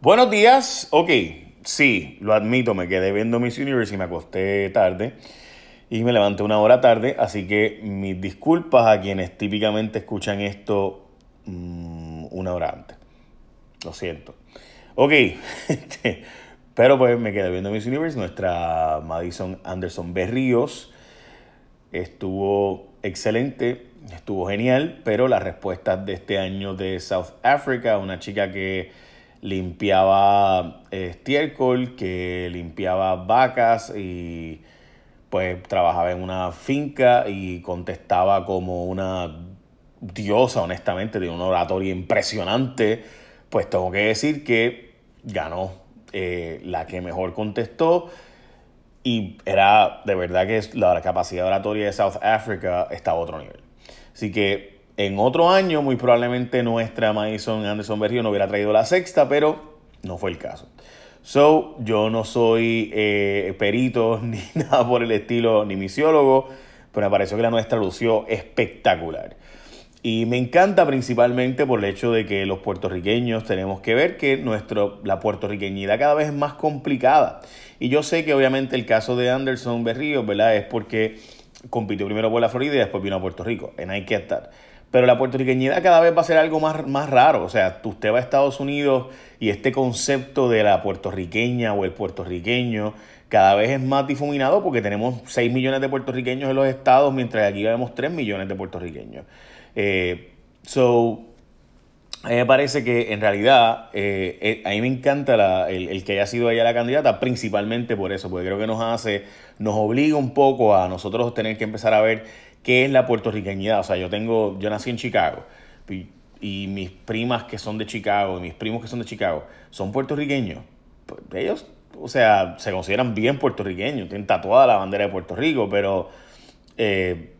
Buenos días. Ok, sí, lo admito, me quedé viendo Miss Universe y me acosté tarde. Y me levanté una hora tarde, así que mis disculpas a quienes típicamente escuchan esto mm, una hora antes. Lo siento. Ok, este, pero pues me quedé viendo Miss Universe. Nuestra Madison Anderson Berríos estuvo excelente, estuvo genial, pero las respuestas de este año de South Africa, una chica que limpiaba estiércol, que limpiaba vacas y pues trabajaba en una finca y contestaba como una diosa, honestamente, de una oratoria impresionante, pues tengo que decir que ganó eh, la que mejor contestó y era de verdad que la capacidad oratoria de South Africa estaba a otro nivel. Así que en otro año muy probablemente nuestra Madison Anderson Berrío no hubiera traído la sexta, pero no fue el caso. So, yo no soy eh, perito ni nada por el estilo, ni misiólogo, pero me pareció que la nuestra lució espectacular. Y me encanta principalmente por el hecho de que los puertorriqueños tenemos que ver que nuestro, la puertorriqueñidad cada vez es más complicada. Y yo sé que obviamente el caso de Anderson Berrío, ¿verdad? Es porque compitió primero por la Florida y después vino a Puerto Rico. En hay que estar. Pero la puertorriqueñidad cada vez va a ser algo más, más raro. O sea, usted va a Estados Unidos y este concepto de la puertorriqueña o el puertorriqueño cada vez es más difuminado porque tenemos 6 millones de puertorriqueños en los estados, mientras aquí vemos 3 millones de puertorriqueños. Eh, so, a mí me parece que en realidad, eh, eh, a mí me encanta el, que haya sido ella la candidata, principalmente por eso, porque creo que nos hace, nos obliga un poco a nosotros tener que empezar a ver qué es la puertorriqueñidad. O sea, yo tengo, yo nací en Chicago y, mis primas que son de Chicago y mis primos que son de Chicago son puertorriqueños. Pues, ellos, o sea, se consideran bien puertorriqueños, tienen tatuada la bandera de Puerto Rico, pero eh,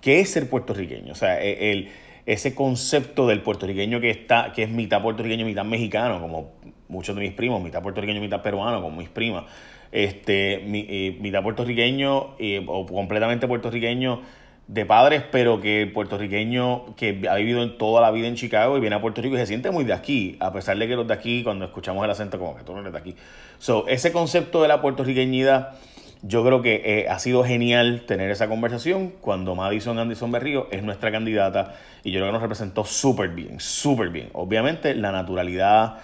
¿qué es ser puertorriqueño? O sea, e, el, ese concepto del puertorriqueño que está, que es mitad puertorriqueño, mitad mexicano, como muchos de mis primos, mitad puertorriqueño, mitad peruano, como mis primas este, eh, mitad puertorriqueño eh, o completamente puertorriqueño de padres, pero que puertorriqueño que ha vivido toda la vida en Chicago y viene a Puerto Rico y se siente muy de aquí, a pesar de que los de aquí, cuando escuchamos el acento, como que tú no eres de aquí. So, ese concepto de la puertorriqueñidad, yo creo que eh, ha sido genial tener esa conversación cuando Madison Anderson Berrío es nuestra candidata y yo creo que nos representó súper bien, súper bien. Obviamente, la naturalidad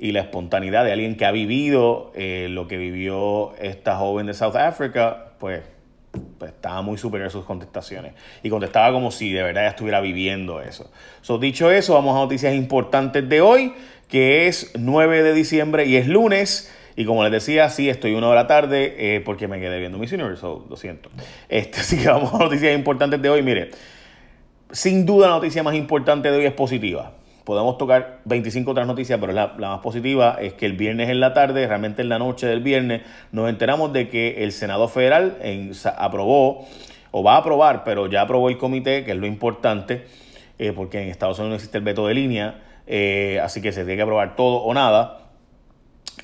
y la espontaneidad de alguien que ha vivido eh, lo que vivió esta joven de South Africa, pues, pues, estaba muy superior sus contestaciones. Y contestaba como si de verdad estuviera viviendo eso. So, dicho eso, vamos a noticias importantes de hoy, que es 9 de diciembre y es lunes. Y como les decía, sí, estoy una hora tarde eh, porque me quedé viendo Miss Universe, lo siento. Este, así que vamos a noticias importantes de hoy. Mire, sin duda la noticia más importante de hoy es positiva podemos tocar 25 otras noticias, pero la, más positiva es que el viernes en la tarde, realmente en la noche del viernes, nos enteramos de que el Senado Federal aprobó, o va a aprobar, pero ya aprobó el comité, que es lo importante, eh, porque en Estados Unidos no existe el veto de línea, eh, así que se tiene que aprobar todo o nada.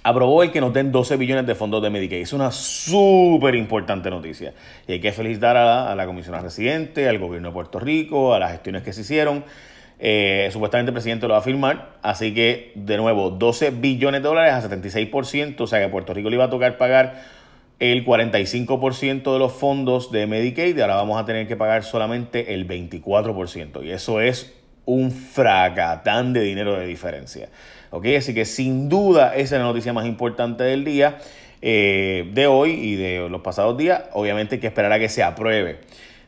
Aprobó el que nos den 12 billones de fondos de Medicaid. Es una súper importante noticia. Y hay que felicitar a la, a la comisionada residente, al gobierno de Puerto Rico, a las gestiones que se hicieron. Eh, supuestamente el presidente lo va a firmar. Así que, de nuevo, 12 billones de dólares a 76%. O sea que Puerto Rico le iba a tocar pagar el 45% de los fondos de Medicaid y ahora vamos a tener que pagar solamente el 24%. Y eso es un fracatán de dinero de diferencia. ¿Ok? Así que sin duda esa es la noticia más importante del día, eh, de hoy y de los pasados días. Obviamente hay que esperar a que se apruebe.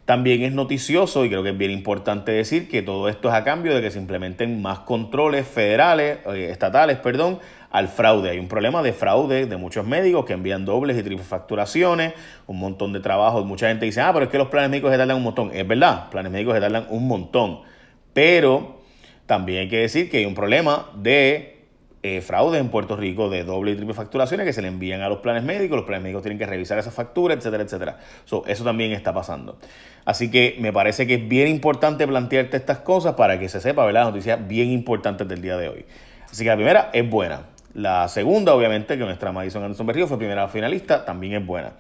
También es noticioso y creo que es bien importante decir que todo esto es a cambio de que se implementen más controles federales, eh, estatales, perdón, al fraude. Hay un problema de fraude de muchos médicos que envían dobles y triples facturaciones, un montón de trabajo. Mucha gente dice, ah, pero es que los planes médicos se tardan un montón. Es verdad, planes médicos se tardan un montón. Pero también hay que decir que hay un problema de eh, fraude en Puerto Rico de doble y triple facturaciones que se le envían a los planes médicos, los planes médicos tienen que revisar esa factura, etcétera, etcétera. eso también está pasando. Así que me parece que es bien importante plantearte estas cosas para que se sepa, ¿verdad? Noticias bien importantes del día de hoy. Así que la primera es buena. La segunda, obviamente, que nuestra Madison Anderson Berrío fue primera finalista, también es buena.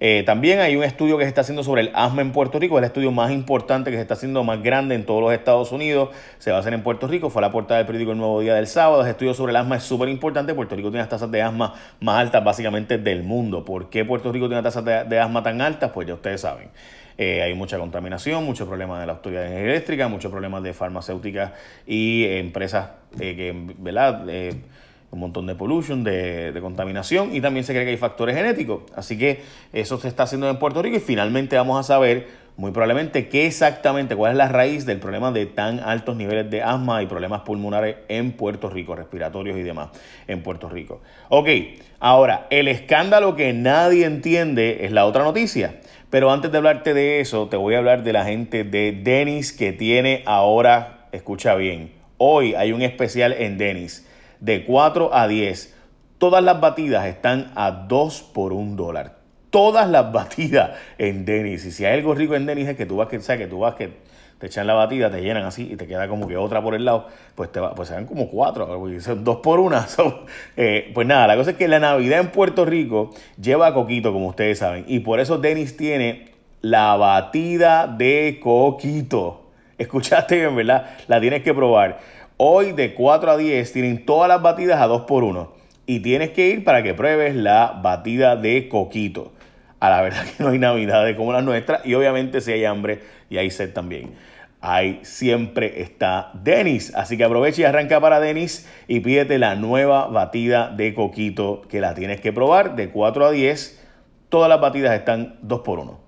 Eh, también hay un estudio que se está haciendo sobre el asma en Puerto Rico, es el estudio más importante que se está haciendo más grande en todos los Estados Unidos, se va a hacer en Puerto Rico, fue la portada del periódico El Nuevo Día del sábado, el estudio sobre el asma es súper importante, Puerto Rico tiene las tasas de asma más altas básicamente del mundo. ¿Por qué Puerto Rico tiene tasas de, asma tan altas? Pues ya ustedes saben. Eh, hay mucha contaminación, muchos problemas de la autoridad eléctrica, muchos problemas de farmacéuticas y empresas eh, que, ¿verdad? Un montón de pollution, de, contaminación y también se cree que hay factores genéticos. Así que eso se está haciendo en Puerto Rico y finalmente vamos a saber muy probablemente qué exactamente, cuál es la raíz del problema de tan altos niveles de asma y problemas pulmonares en Puerto Rico, respiratorios y demás en Puerto Rico. Ok, ahora, el escándalo que nadie entiende es la otra noticia. Pero antes de hablarte de eso, te voy a hablar de la gente de Dennis que tiene ahora, escucha bien, hoy hay un especial en Dennis de 4 a 10. Todas las batidas están a 2 por 1 dólar. Todas las batidas en Denis. Y si hay algo rico en Denis es que tú vas que, que tú vas que te echan la batida, te llenan así y te queda como que otra por el lado, pues te va, pues se dan como cuatro, son dos por una. Eh, pues nada, la cosa es que la Navidad en Puerto Rico lleva coquito, como ustedes saben, y por eso Denis tiene la batida de coquito. Escuchaste bien, ¿verdad? La tienes que probar. Hoy de 4 a 10 tienen todas las batidas a 2 por 1 y tienes que ir para que pruebes la batida de coquito. A la verdad que no hay navidades como las nuestras y obviamente si hay hambre y hay sed también. Ahí siempre está Denis. Así que aprovecha y arranca para Denis y pídete la nueva batida de coquito que la tienes que probar de 4 a 10. Todas las batidas están 2 por 1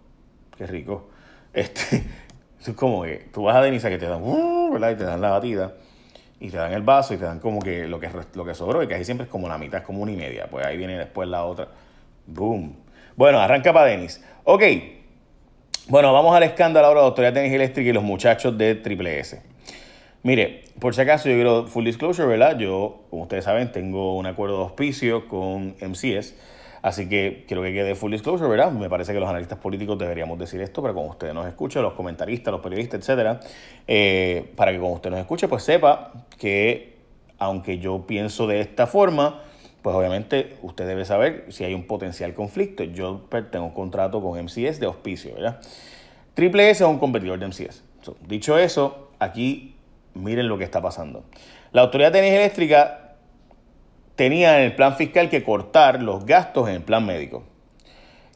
Qué rico. Este, es como que tú vas a Denis a que te dan, uh. Y te dan la batida y te dan el vaso y te dan como que lo que, lo que sobró y ahí siempre es como la mitad, es como una y media. Pues ahí viene después la otra. Boom. Bueno, arranca para Denis. Ok. Bueno, vamos al escándalo ahora de Autoridad Tenis Eléctrica y los muchachos de Triple S. Mire, por si acaso yo quiero full disclosure, ¿verdad? Yo, como ustedes saben, tengo un acuerdo de auspicio con MCS Así que quiero que quede full disclosure, ¿verdad? Me parece que los analistas políticos deberíamos decir esto, pero como usted nos escucha, los comentaristas, los periodistas, etcétera, eh, para que como usted nos escuche, pues sepa que aunque yo pienso de esta forma, pues obviamente usted debe saber si hay un potencial conflicto. Yo tengo un contrato con MCS de auspicio, ¿verdad? Triple S es un competidor de MCS. dicho eso, aquí miren lo que está pasando. La Autoridad de Energía Eléctrica tenía en el plan fiscal que cortar los gastos en el plan médico.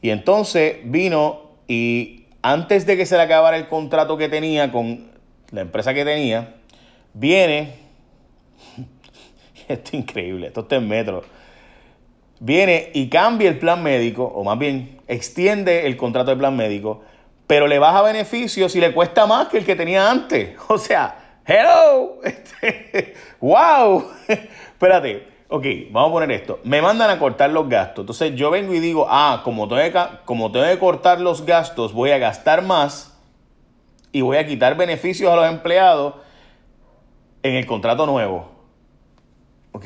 Y entonces vino y antes de que se le acabara el contrato que tenía con la empresa que tenía, viene, esto es increíble, esto está en metro, viene y cambia el plan médico, o más bien extiende el contrato de plan médico, pero le baja beneficios y le cuesta más que el que tenía antes. O sea, hello, wow, espérate, ok, vamos a poner esto. Me mandan a cortar los gastos. Entonces yo vengo y digo, ah, como tengo, que, como tengo que cortar los gastos, voy a gastar más y voy a quitar beneficios a los empleados en el contrato nuevo. Ok,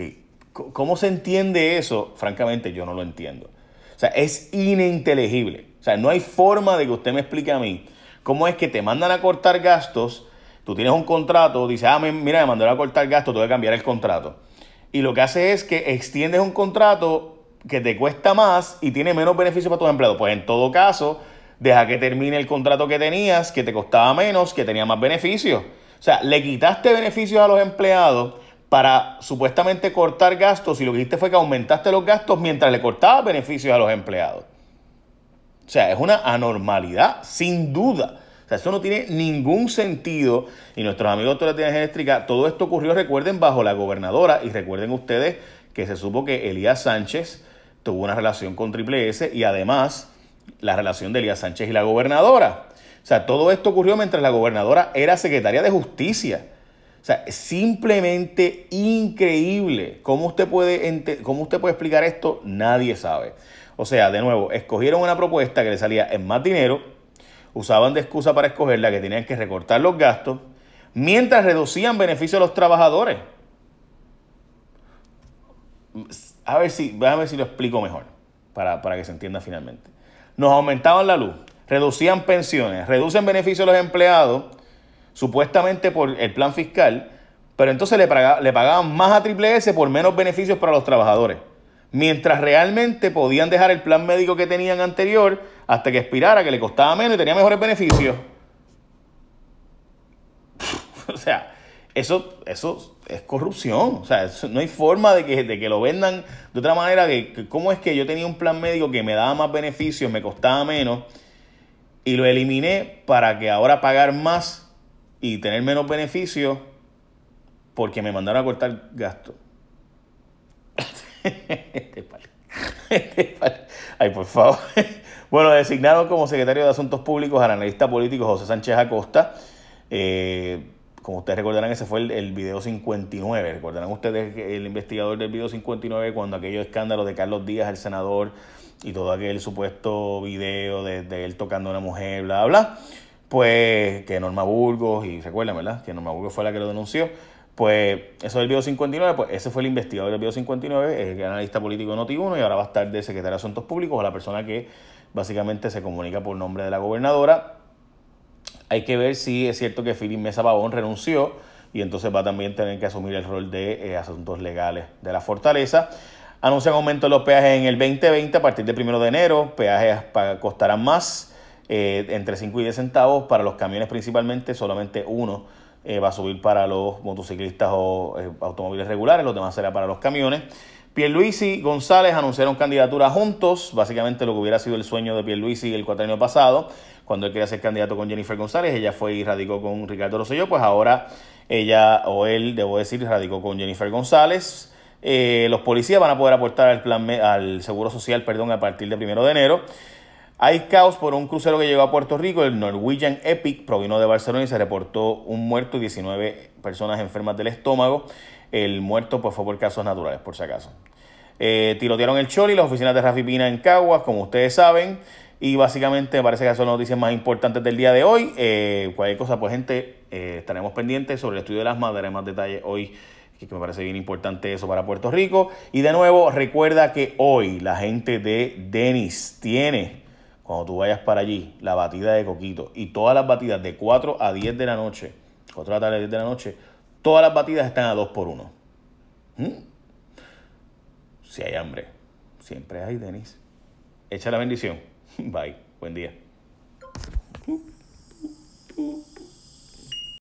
¿cómo se entiende eso? Francamente, yo no lo entiendo. O sea, es ininteligible. O sea, no hay forma de que usted me explique a mí cómo es que te mandan a cortar gastos, tú tienes un contrato, dice, ah, mira, me mandaron a cortar gastos, tengo que cambiar el contrato y lo que hace es que extiendes un contrato que te cuesta más y tiene menos beneficios para tus empleados. Pues en todo caso, deja que termine el contrato que tenías, que te costaba menos, que tenía más beneficios. O sea, le quitaste beneficios a los empleados para supuestamente cortar gastos y lo que hiciste fue que aumentaste los gastos mientras le cortabas beneficios a los empleados. O sea, es una anormalidad, sin duda. O sea, eso no tiene ningún sentido. Y nuestros amigos de la Tienda Eléctrica, todo esto ocurrió, recuerden, bajo la gobernadora. Y recuerden ustedes que se supo que Elías Sánchez tuvo una relación con Triple S y además la relación de Elías Sánchez y la gobernadora. O sea, todo esto ocurrió mientras la gobernadora era secretaria de justicia. O sea, simplemente increíble. ¿Cómo usted, puede ¿Cómo usted puede explicar esto? Nadie sabe. O sea, de nuevo, escogieron una propuesta que le salía en más dinero, usaban de excusa para escogerla que tenían que recortar los gastos mientras reducían beneficios a los trabajadores. A ver si, ver si lo explico mejor para, para que se entienda finalmente. Nos aumentaban la luz, reducían pensiones, reducen beneficios a los empleados, supuestamente por el plan fiscal, pero entonces le pagaban más a Triple S por menos beneficios para los trabajadores. Mientras realmente podían dejar el plan médico que tenían anterior hasta que expirara, que le costaba menos y tenía mejores beneficios. o sea, eso, eso es corrupción. O sea, no hay forma de que, de que lo vendan de otra manera. Que, ¿Cómo es que yo tenía un plan médico que me daba más beneficios, me costaba menos, y lo eliminé para que ahora pagar más y tener menos beneficios porque me mandaron a cortar gastos? Este este Ay, por favor. Bueno, designaron como secretario de Asuntos Públicos al analista político José Sánchez Acosta. Eh, como ustedes recordarán, ese fue el, video 59. Recordarán ustedes el investigador del video 59 cuando aquellos escándalos de Carlos Díaz, el senador, y todo aquel supuesto video de, él tocando a una mujer, bla, bla. Pues que Norma Burgos, y recuerdan, ¿verdad? Que Norma Burgos fue la que lo denunció. Pues eso del video 59, pues ese fue el investigador del video 59, el analista político de Noti1 y ahora va a estar de secretario de Asuntos Públicos, la persona que básicamente se comunica por nombre de la gobernadora hay que ver si es cierto que Philip Mesa Pavón renunció y entonces va a también tener que asumir el rol de eh, asuntos legales de la fortaleza. Anuncian aumento de los peajes en el 2020 a partir del 1 de enero. Peajes costarán más, eh, entre 5 y 10 centavos para los camiones principalmente, solamente uno eh, va a subir para los motociclistas o automóviles regulares, los demás será para los camiones. Pierluisi y González anunciaron candidatura juntos, básicamente lo que hubiera sido el sueño de Pierluisi el cuatro pasado, cuando él quería ser candidato con Jennifer González, ella fue y radicó con Ricardo Rosselló, pues ahora ella o él, debo decir, radicó con Jennifer González. Eh, los policías van a poder aportar al plan al seguro social, perdón, a partir del primero de enero. Hay caos por un crucero que llegó a Puerto Rico, el Norwegian Epic, provino de Barcelona y se reportó un muerto y 19 personas enfermas del estómago. El muerto pues, fue por casos naturales, por si acaso. Eh, tirotearon el Choli, las oficinas de Rafi Pina en Caguas, como ustedes saben. Y básicamente me parece que son las noticias más importantes del día de hoy. Eh, cualquier cosa, pues gente, eh, estaremos pendientes sobre el estudio de las madres, más detalles hoy, que me parece bien importante eso para Puerto Rico. Y de nuevo, recuerda que hoy la gente de Denis tiene, cuando tú vayas para allí, la batida de Coquito y todas las batidas de 4 a 10 de la noche, 4 de la tarde a 10 de la noche, todas las batidas están a 2 por 1. ¿Mm? Si hay hambre, siempre hay, Denis. Echa la bendición. Bye. Buen día.